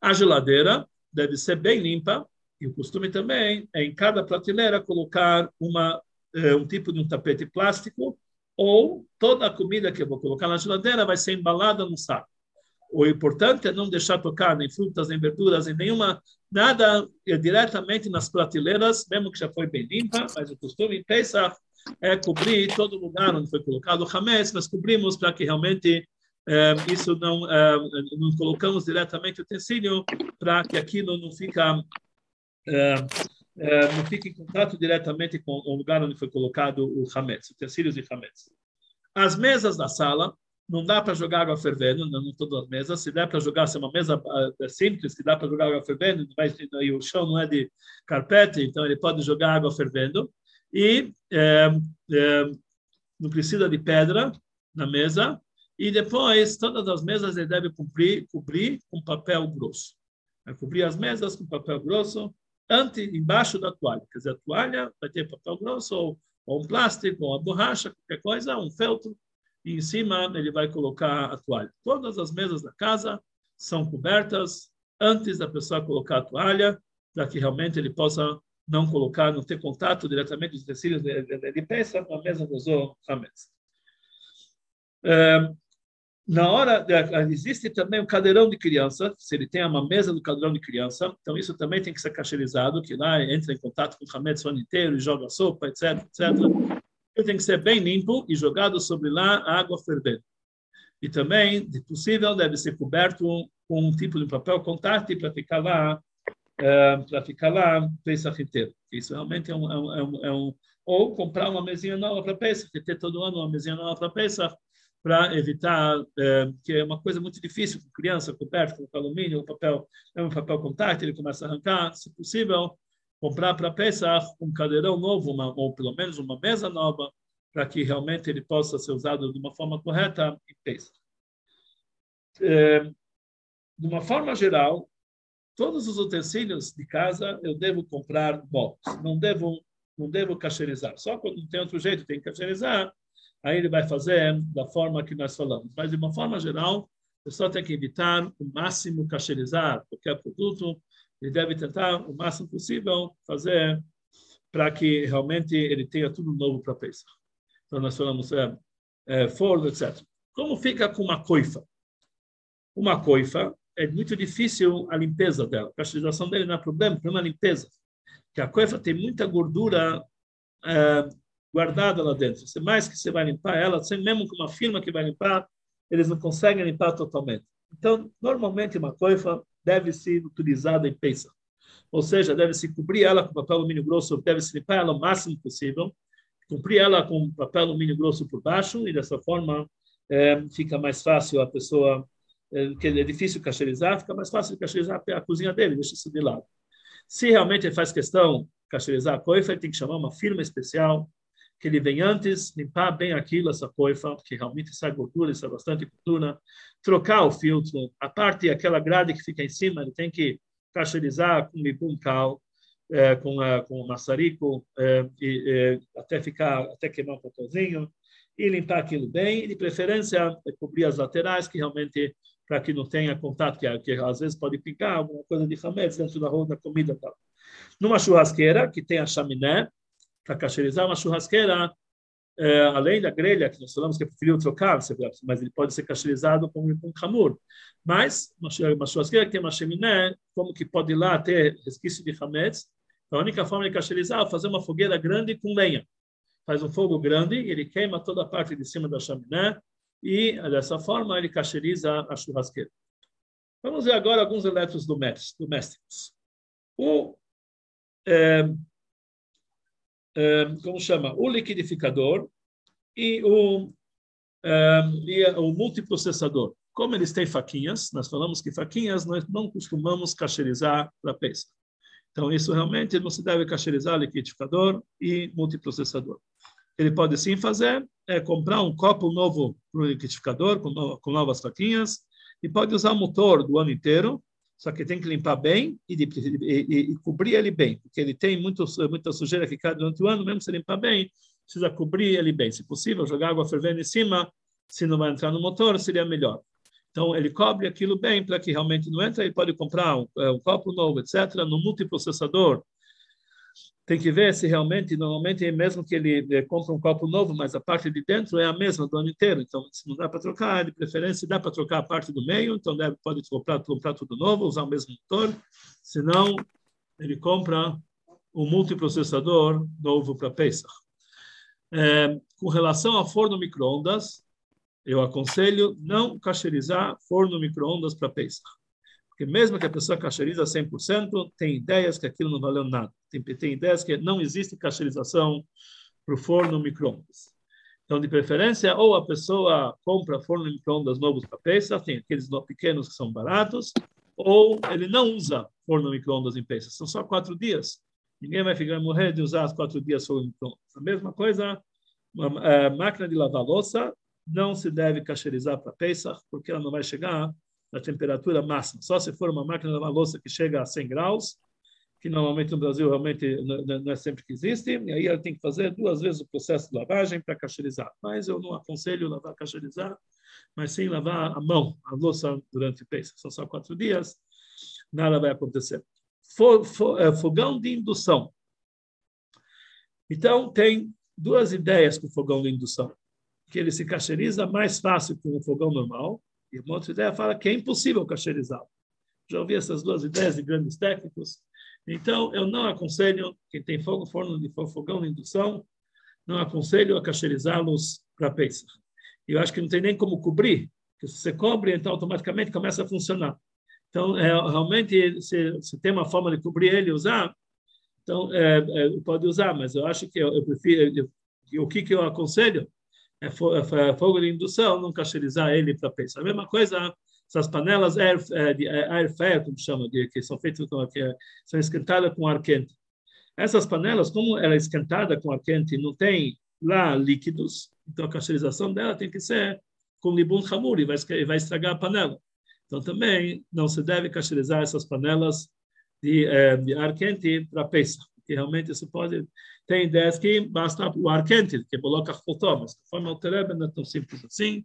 A geladeira deve ser bem limpa, e o costume também é em cada prateleira colocar uma, é, um tipo de um tapete plástico ou toda a comida que eu vou colocar na geladeira vai ser embalada no saco. O importante é não deixar tocar nem frutas, nem verduras, nem nenhuma, nada é diretamente nas prateleiras, mesmo que já foi bem limpa, mas o costume em Pesach é cobrir todo lugar onde foi colocado o Hametz, nós cobrimos para que realmente isso não, não colocamos diretamente o utensílio, para que aquilo não fica não fique em contato diretamente com o lugar onde foi colocado o Hametz, utensílios de Hametz. As mesas da sala, não dá para jogar água fervendo, não, todas as mesas. Se der para jogar, se é uma mesa é simples, que dá para jogar água fervendo, mas e o chão não é de carpete, então ele pode jogar água fervendo. E é, é, não precisa de pedra na mesa. E depois, todas as mesas ele deve cobrir, cobrir com papel grosso. Vai cobrir as mesas com papel grosso, ante, embaixo da toalha. Quer dizer, a toalha vai ter papel grosso, ou, ou um plástico, ou uma borracha, qualquer coisa, um feltro e em cima ele vai colocar a toalha. Todas as mesas da casa são cobertas antes da pessoa colocar a toalha, para que realmente ele possa não colocar, não ter contato diretamente dos utensílios de, de, de a mesa do Zohar é, na hora, existe também um cadeirão de criança, se ele tem uma mesa do cadeirão de criança, então isso também tem que ser cacherizado, que lá entra em contato com o Hametz o ano inteiro joga sopa, etc, etc ele tem que ser bem limpo e jogado sobre lá água fervendo. E também, se possível, deve ser coberto com um tipo de papel contato para ficar lá, é, para ficar lá Pesach inteiro. Isso realmente é um, é um, é um, ou comprar uma mesinha nova para Pesach, ter todo ano uma mesinha nova para Pesach, para evitar, é, que é uma coisa muito difícil com criança, coberto com alumínio, papel é um papel contato, ele começa a arrancar, se possível, comprar para Pesach um cadeirão novo, uma, ou pelo menos uma mesa nova, para que realmente ele possa ser usado de uma forma correta em Pesach. É, de uma forma geral, todos os utensílios de casa eu devo comprar novos, não devo não devo cacherizar. Só quando não tem outro jeito, tem que cacherizar, aí ele vai fazer da forma que nós falamos. Mas de uma forma geral, pessoa tem que evitar o máximo cacherizar qualquer produto, ele deve tentar o máximo possível fazer para que realmente ele tenha tudo novo para pensar. Então nós falamos é, é, forno, etc. Como fica com uma coifa? Uma coifa é muito difícil a limpeza dela. A cacherização dele não é problema, é uma limpeza. Porque a coifa tem muita gordura é, guardada lá dentro. Se mais que você vai limpar ela, mesmo com uma firma que vai limpar, eles não conseguem limpar totalmente. Então, normalmente, uma coifa deve ser utilizada em peça. Ou seja, deve-se cobrir ela com papel alumínio grosso, deve-se limpar ela o máximo possível, cobrir ela com papel alumínio grosso por baixo, e dessa forma é, fica mais fácil a pessoa, é, que é difícil cacherizar, fica mais fácil cacherizar a cozinha dele, deixa isso de lado. Se realmente faz questão cacherizar a coifa, ele tem que chamar uma firma especial, que ele vem antes, limpar bem aquilo, essa coifa, que realmente sai gordura, sai bastante gordura, trocar o filtro, a parte, aquela grade que fica em cima, ele tem que cacherizar com limão cal, é, com, a, com o maçarico, é, e, é, até ficar, até queimar um pouquinho, e limpar aquilo bem, de preferência é cobrir as laterais, que realmente, para que não tenha contato, que, que às vezes pode picar alguma coisa de hametz dentro da, da comida. Tal. Numa churrasqueira, que tem a chaminé, para cacherizar uma churrasqueira, é, além da grelha, que nós falamos que é preferível trocar, mas ele pode ser cacherizado com um camur. Mas uma, churrasqueira que tem uma chaminé, como que pode ir lá ter resquício de hametz, a única forma de cacherizar é fazer uma fogueira grande com lenha. Faz um fogo grande, ele queima toda a parte de cima da chaminé e, dessa forma, ele cacheriza a churrasqueira. Vamos ver agora alguns elétrons domésticos. O é, como chama, o liquidificador e o, e o multiprocessador. Como eles têm faquinhas, nós falamos que faquinhas nós não costumamos cacherizar para peça. Então, isso realmente não se deve cacherizar liquidificador e multiprocessador. Ele pode sim fazer, é comprar um copo novo para o liquidificador, com, no, com novas faquinhas, e pode usar o motor do ano inteiro, só que tem que limpar bem e, e, e, cobrir ele bem, porque ele tem muito, muita sujeira que cai durante o ano, mesmo se limpar bem, precisa cobrir ele bem. Se possível, jogar água fervendo em cima, se não vai entrar no motor, seria melhor. Então, ele cobre aquilo bem para que realmente não entre. Ele pode comprar um, é, um copo novo, etc., no multiprocessador, tem que ver se realmente, normalmente, mesmo que ele eh, compre um copo novo, mas a parte de dentro é a mesma do ano inteiro. Então, se não dá para trocar, de preferência, dá para trocar a parte do meio, então deve, pode comprar, comprar tudo novo, usar o mesmo motor. Se não, ele compra um multiprocessador novo para Pesach. É, com relação ao forno microondas, eu aconselho não cacherizar forno microondas para Pesach. Porque mesmo que a pessoa cacheriza 100%, tem ideias que aquilo não valeu nada. Tem, tem ideias que não existe cacherização para o forno microondas. Então, de preferência, ou a pessoa compra forno microondas novos para peça, tem aqueles pequenos que são baratos, ou ele não usa forno microondas em peça. São só quatro dias. Ninguém vai ficar morrer de usar quatro dias forno microondas. A mesma coisa, uma a máquina de lavar louça não se deve cacherizar para peça, porque ela não vai chegar na temperatura máxima. Só se for uma máquina de lavar louça que chega a 100 graus, que normalmente no Brasil realmente não é sempre que existe, e aí ela tem que fazer duas vezes o processo de lavagem para cacherizar. Mas eu não aconselho lavar cacherizar, mas sim lavar a mão, a louça durante peso. São só quatro dias, nada vai acontecer. É, fogão de indução. Então, tem duas ideias com o fogão de indução. Que ele se cacheriza mais fácil que um fogão normal, e uma outra ideia fala que é impossível cacherizá-lo. Já ouvi essas duas ideias de grandes técnicos. Então, eu não aconselho, quem tem fogo, forno de fogão de indução, não aconselho a cacherizá-los para Pesach. Eu acho que não tem nem como cobrir, porque se você cobre, então automaticamente começa a funcionar. Então, é, realmente, se, se, tem uma forma de cobrir ele usar, então é, é, pode usar, mas eu acho que eu, eu prefiro, eu, o que, que eu aconselho é, é fogo de indução, não cacherizar ele para pensar. A mesma coisa, essas panelas air, é, de é, air fryer, como chama, que são feitas com, que são esquentadas com ar quente. Essas panelas, como ela é esquentada com ar quente, não tem lá líquidos, então a cacherização dela tem que ser com libun hamur e vai, vai estragar a panela. Então também não se deve cacherizar essas panelas de, de ar quente para pensar que realmente isso pode. Tem ideias que basta o ar quente, que coloca fotão, mas conforme o Terebe não é tão simples assim.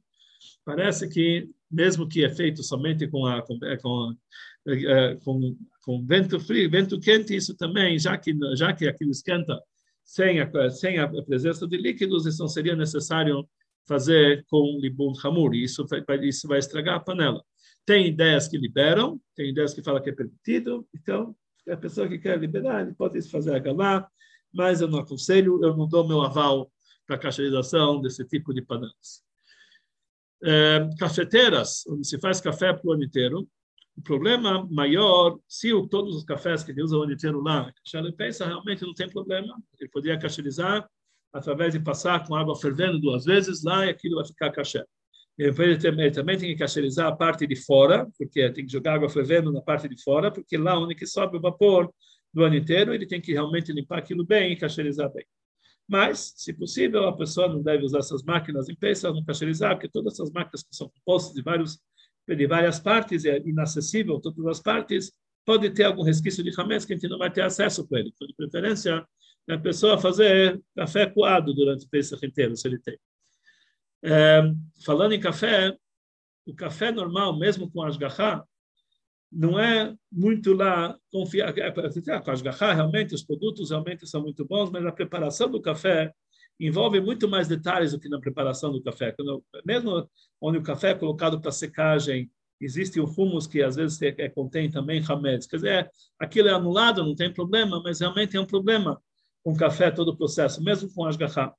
Parece que mesmo que é feito somente com a com, é, com, é, com, com vento frio, vento quente, isso também, já que já que aquilo esquenta sem a, sem a presença de líquidos, então seria necessário fazer com libum hamur, isso isso vai estragar a panela. Tem ideias que liberam, tem ideias que falam que é permitido, então a pessoa que quer liberar, ele pode fazer a galá, mas eu não aconselho, eu não dou meu aval para a desse tipo de panelas. É, cafeteiras, onde se faz café para o ano inteiro, o problema maior, se o, todos os cafés que ele usa o ano inteiro lá, ele pensa, realmente não tem problema, ele poderia cacherizar através de passar com água fervendo duas vezes lá e aquilo vai ficar caché. Ele também tem que cacherizar a parte de fora, porque tem que jogar água fervendo na parte de fora, porque lá onde que sobe o vapor do ano inteiro, ele tem que realmente limpar aquilo bem e cacherizar bem. Mas, se possível, a pessoa não deve usar essas máquinas em peça, não cacherizar, porque todas essas máquinas que são compostas de vários de várias partes, é inacessível todas as partes, pode ter algum resquício de hametz que a gente não vai ter acesso com ele. Então, de preferência, a pessoa fazer café coado durante o Pesach inteiro, se ele tem. É, falando em café, o café normal, mesmo com asgahá, não é muito lá confiar. É, com asgahá, realmente, os produtos realmente são muito bons, mas a preparação do café envolve muito mais detalhes do que na preparação do café. Quando, mesmo onde o café é colocado para secagem, existe o humus que às vezes é, contém também hametz. Quer dizer, aquilo é anulado, não tem problema, mas realmente é um problema com café todo o processo, mesmo com asgahá.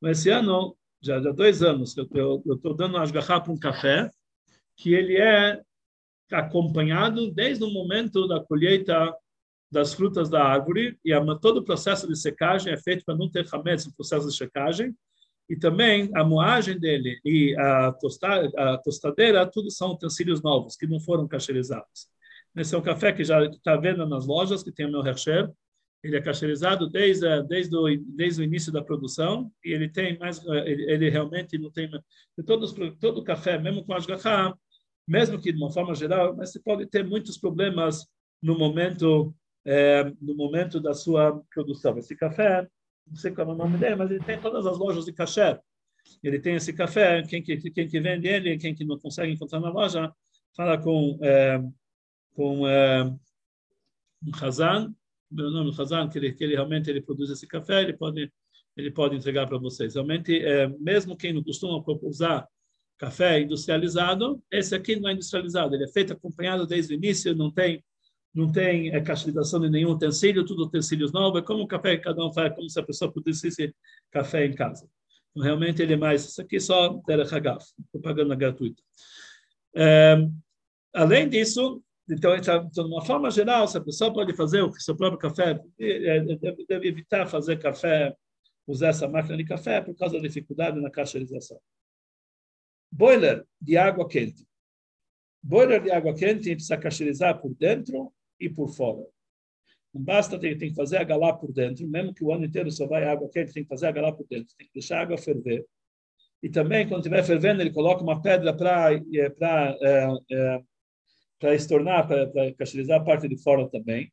Mas esse ano, já há dois anos, eu estou dando asgahá para um café que ele é acompanhado desde o momento da colheita das frutas da árvore e a, todo o processo de secagem é feito para não ter hametz no processo de secagem e também a moagem dele e a, tosta, a tostadeira, tudo são utensílios novos que não foram cacherizados. Esse é um café que já está vendo nas lojas, que tem o meu Hersher, ele é cacherizado desde desde o, desde o início da produção e ele tem mais ele, ele realmente não tem todos todo o café mesmo com ashgaha mesmo que de uma forma geral mas você pode ter muitos problemas no momento é, no momento da sua produção. Esse café não sei qual é o nome dele mas ele tem todas as lojas de café. Ele tem esse café quem que quem que vende ele quem que não consegue encontrar na loja fala com é, com é, um Hazan meu nome Hazan, que ele, que ele realmente ele produz esse café, ele pode ele pode entregar para vocês. Realmente, é, mesmo quem não costuma usar café industrializado, esse aqui não é industrializado, ele é feito acompanhado desde o início, não tem não tem é, castigação de nenhum utensílio, tudo utensílios novos, é como o café que cada um faz, como se a pessoa produzisse café em casa. Então, realmente ele é mais, isso aqui só Derech Hagaf, propaganda gratuita. É, além disso, então, então, de uma forma geral, se a pessoa pode fazer o seu próprio café, deve, deve evitar fazer café, usar essa máquina de café por causa da dificuldade na cacherização. Boiler de água quente. Boiler de água quente precisa cacherizar por dentro e por fora. Não basta, tem, tem que fazer a galá por dentro, mesmo que o ano inteiro só vai água quente, tem que fazer a galá por dentro, tem que deixar a água ferver. E também, quando estiver fervendo, ele coloca uma pedra para é, é, para estornar, para, cacherizar a parte de fora também.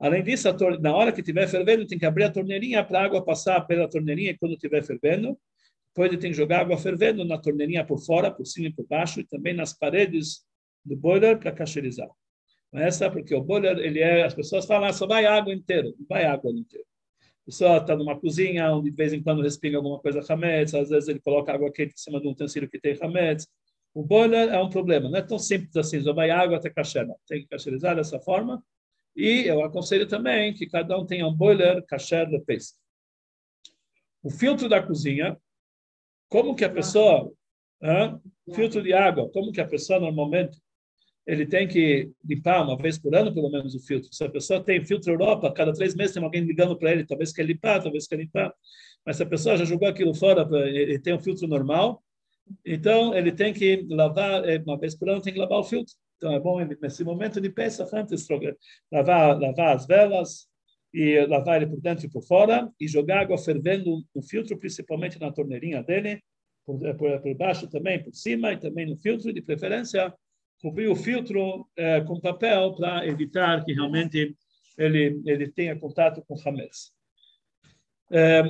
Além disso, na hora que estiver fervendo, tem que abrir a torneirinha para a água passar pela torneirinha quando estiver fervendo. Depois ele tem que jogar água fervendo na torneirinha por fora, por cima e por baixo, e também nas paredes do boiler para cacherizar. Essa porque o boiler, ele é, as pessoas falam, ah, só vai água inteira, vai água inteira. A pessoa está numa cozinha, onde de vez em quando respinga alguma coisa hametz, às vezes ele coloca água quente em cima de um utensílio que tem hametz, o boiler é um problema, não é tão simples assim, vai água até caché. Tem que cacherizar dessa forma. E eu aconselho também que cada um tenha um boiler caché de pesca. O filtro da cozinha, como que a pessoa, hein? filtro de água, como que a pessoa normalmente ele tem que limpar uma vez por ano, pelo menos, o filtro. Se a pessoa tem filtro Europa, cada três meses tem alguém ligando para ele, talvez quer limpar, talvez quer limpar. Mas se a pessoa já jogou aquilo fora, ele tem um filtro normal, então, ele tem que lavar, é, uma vez por ano, tem que lavar o filtro. Então, é bom, nesse momento de peça, antes, lavar, lavar as velas e lavar ele por dentro e por fora e jogar água fervendo no filtro, principalmente na torneirinha dele, por, é, por, por baixo também, por cima e também no filtro, de preferência, cobrir o filtro é, com papel para evitar que realmente ele, ele tenha contato com hametz. É,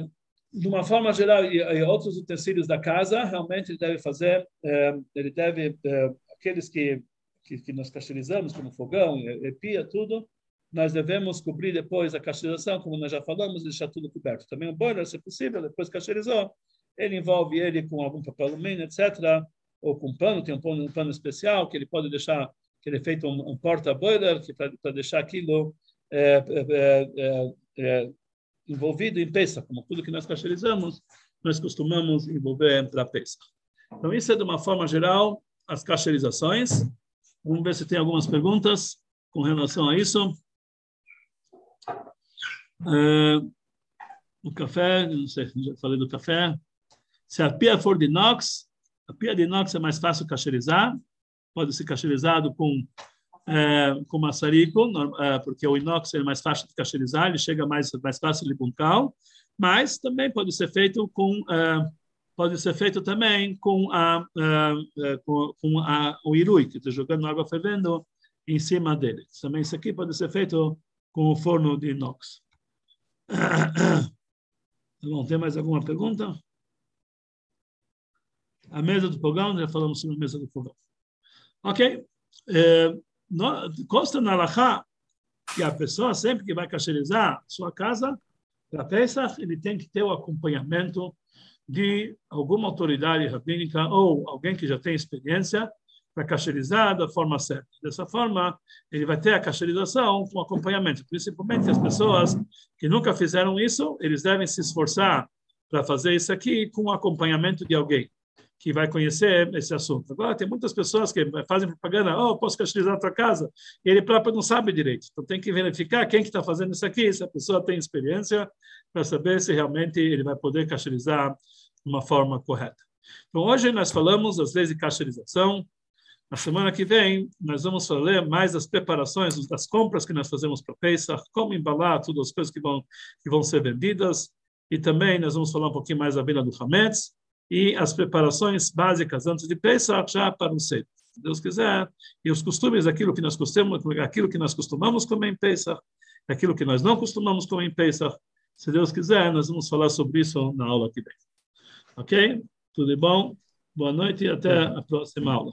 de uma forma geral, e, e, outros utensílios da casa, realmente ele deve fazer, é, ele deve é, aqueles que, que, que nós cacherizamos, como fogão, pia, tudo, nós devemos cobrir depois a cacherização, como nós já falamos, deixar tudo coberto. Também o boiler, se possível, depois cacherizou, ele envolve ele com algum papel alumínio, etc., ou com pano, tem um pano, um pano especial que ele pode deixar, que ele é feito um, um porta-boiler, para deixar aquilo é, é, é, envolvido em peça, como tudo que nós cacherizamos, nós costumamos envolver para peça. Então, isso é de uma forma geral as cacherizações. Vamos ver se tem algumas perguntas com relação a isso. Uh, o café, não sei, já falei do café. Se a pia for de inox, a pia de inox é mais fácil cacherizar, pode ser cacherizado com é, com maçarico, é, porque o inox é mais fácil de cacherizar, ele chega mais mais fácil de buncal, mas também pode ser feito com é, pode ser feito também com a com, com a, o irui, que está jogando água fervendo em cima dele. Também isso aqui pode ser feito com o forno de inox. Tá bom, tem mais alguma pergunta? A mesa do fogão, já falamos sobre a mesa do fogão. Ok. Consta na Lachá que a pessoa, sempre que vai cacherizar sua casa, para Pesach, ele tem que ter o acompanhamento de alguma autoridade rabínica ou alguém que já tem experiência para cacherizar da forma certa. Dessa forma, ele vai ter a cacherização com acompanhamento. Principalmente as pessoas que nunca fizeram isso, eles devem se esforçar para fazer isso aqui com acompanhamento de alguém que vai conhecer esse assunto. Agora, tem muitas pessoas que fazem propaganda, oh, posso cacherizar a tua casa, e ele próprio não sabe direito. Então, tem que verificar quem que está fazendo isso aqui, se a pessoa tem experiência, para saber se realmente ele vai poder cacherizar de uma forma correta. Então, hoje nós falamos das leis de cacherização, na semana que vem, nós vamos falar mais das preparações, das compras que nós fazemos para Pesach, como embalar todas as coisas que vão, que vão ser vendidas. E também nós vamos falar um pouquinho mais da venda do Hametz e as preparações básicas antes de Pesach já para o cedo. Se Deus quiser. E os costumes, aquilo que nós costumamos, aquilo que nós costumamos comer em Pesach, aquilo que nós não costumamos comer em Pesach. Se Deus quiser, nós vamos falar sobre isso na aula que vem. Ok? Tudo bom? Boa noite e até a próxima aula.